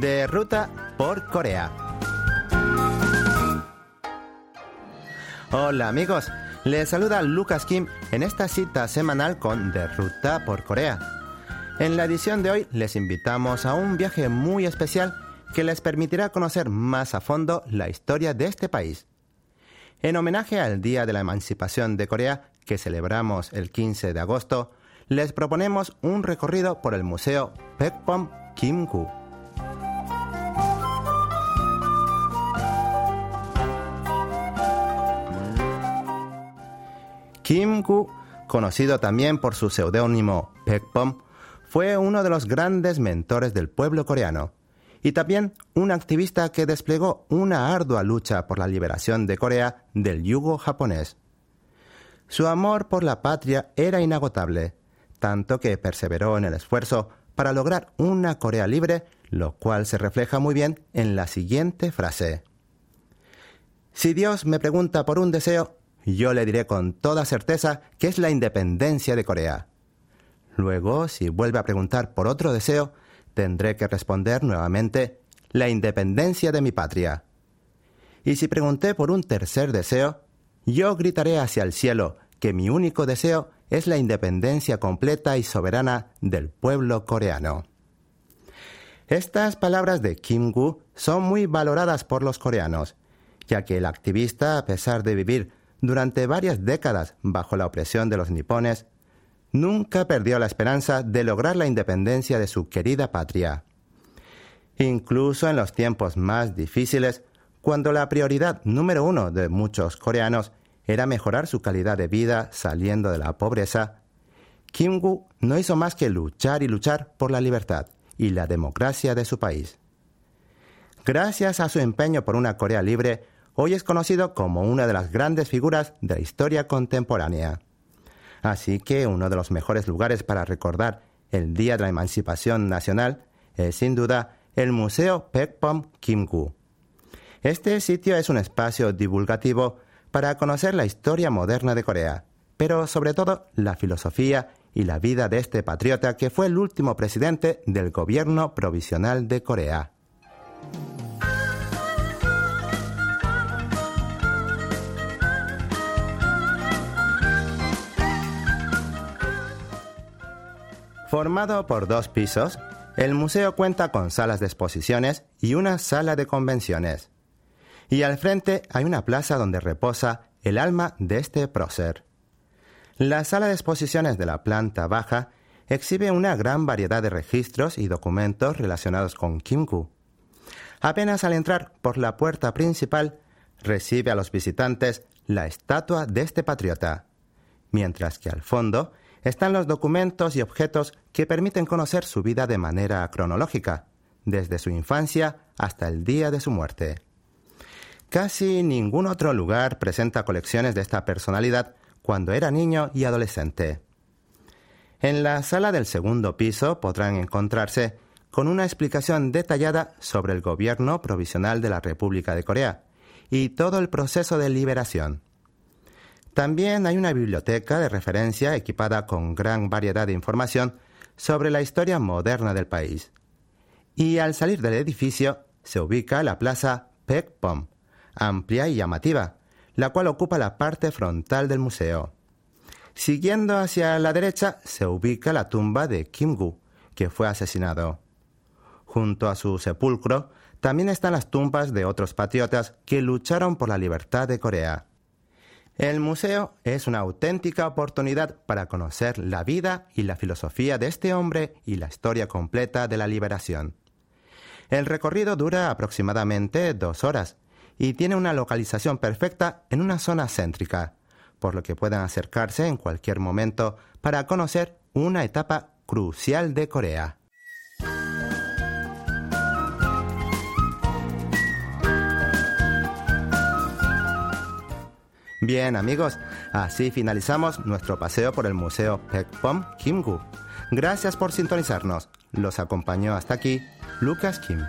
de Ruta por Corea. Hola amigos, les saluda Lucas Kim en esta cita semanal con De Ruta por Corea. En la edición de hoy les invitamos a un viaje muy especial que les permitirá conocer más a fondo la historia de este país. En homenaje al Día de la Emancipación de Corea, que celebramos el 15 de agosto, les proponemos un recorrido por el Museo Pekpom Kim-gu. Kim-gu, conocido también por su seudónimo Pekpom, fue uno de los grandes mentores del pueblo coreano y también un activista que desplegó una ardua lucha por la liberación de Corea del yugo japonés. Su amor por la patria era inagotable, tanto que perseveró en el esfuerzo para lograr una Corea libre, lo cual se refleja muy bien en la siguiente frase. Si Dios me pregunta por un deseo, yo le diré con toda certeza que es la independencia de Corea. Luego, si vuelve a preguntar por otro deseo, tendré que responder nuevamente la independencia de mi patria. Y si pregunté por un tercer deseo, yo gritaré hacia el cielo que mi único deseo es la independencia completa y soberana del pueblo coreano. Estas palabras de Kim Gu son muy valoradas por los coreanos, ya que el activista, a pesar de vivir durante varias décadas bajo la opresión de los nipones, nunca perdió la esperanza de lograr la independencia de su querida patria. Incluso en los tiempos más difíciles, cuando la prioridad número uno de muchos coreanos era mejorar su calidad de vida saliendo de la pobreza, Kim Gu no hizo más que luchar y luchar por la libertad y la democracia de su país. Gracias a su empeño por una Corea libre, hoy es conocido como una de las grandes figuras de la historia contemporánea. Así que uno de los mejores lugares para recordar el Día de la Emancipación Nacional es sin duda el Museo Pekpom Kim-gu. Este sitio es un espacio divulgativo para conocer la historia moderna de Corea, pero sobre todo la filosofía y la vida de este patriota que fue el último presidente del gobierno provisional de Corea. Formado por dos pisos, el museo cuenta con salas de exposiciones y una sala de convenciones. Y al frente hay una plaza donde reposa el alma de este prócer. La sala de exposiciones de la planta baja exhibe una gran variedad de registros y documentos relacionados con Kim-gu. Apenas al entrar por la puerta principal, recibe a los visitantes la estatua de este patriota, mientras que al fondo están los documentos y objetos que permiten conocer su vida de manera cronológica, desde su infancia hasta el día de su muerte. Casi ningún otro lugar presenta colecciones de esta personalidad cuando era niño y adolescente. En la sala del segundo piso podrán encontrarse con una explicación detallada sobre el gobierno provisional de la República de Corea y todo el proceso de liberación. También hay una biblioteca de referencia equipada con gran variedad de información sobre la historia moderna del país. Y al salir del edificio se ubica la plaza Pekpom, amplia y llamativa, la cual ocupa la parte frontal del museo. Siguiendo hacia la derecha se ubica la tumba de Kim Gu, que fue asesinado. Junto a su sepulcro también están las tumbas de otros patriotas que lucharon por la libertad de Corea. El museo es una auténtica oportunidad para conocer la vida y la filosofía de este hombre y la historia completa de la liberación. El recorrido dura aproximadamente dos horas y tiene una localización perfecta en una zona céntrica, por lo que pueden acercarse en cualquier momento para conocer una etapa crucial de Corea. Bien amigos, así finalizamos nuestro paseo por el Museo Pekpom Kim-gu. Gracias por sintonizarnos. Los acompañó hasta aquí Lucas Kim.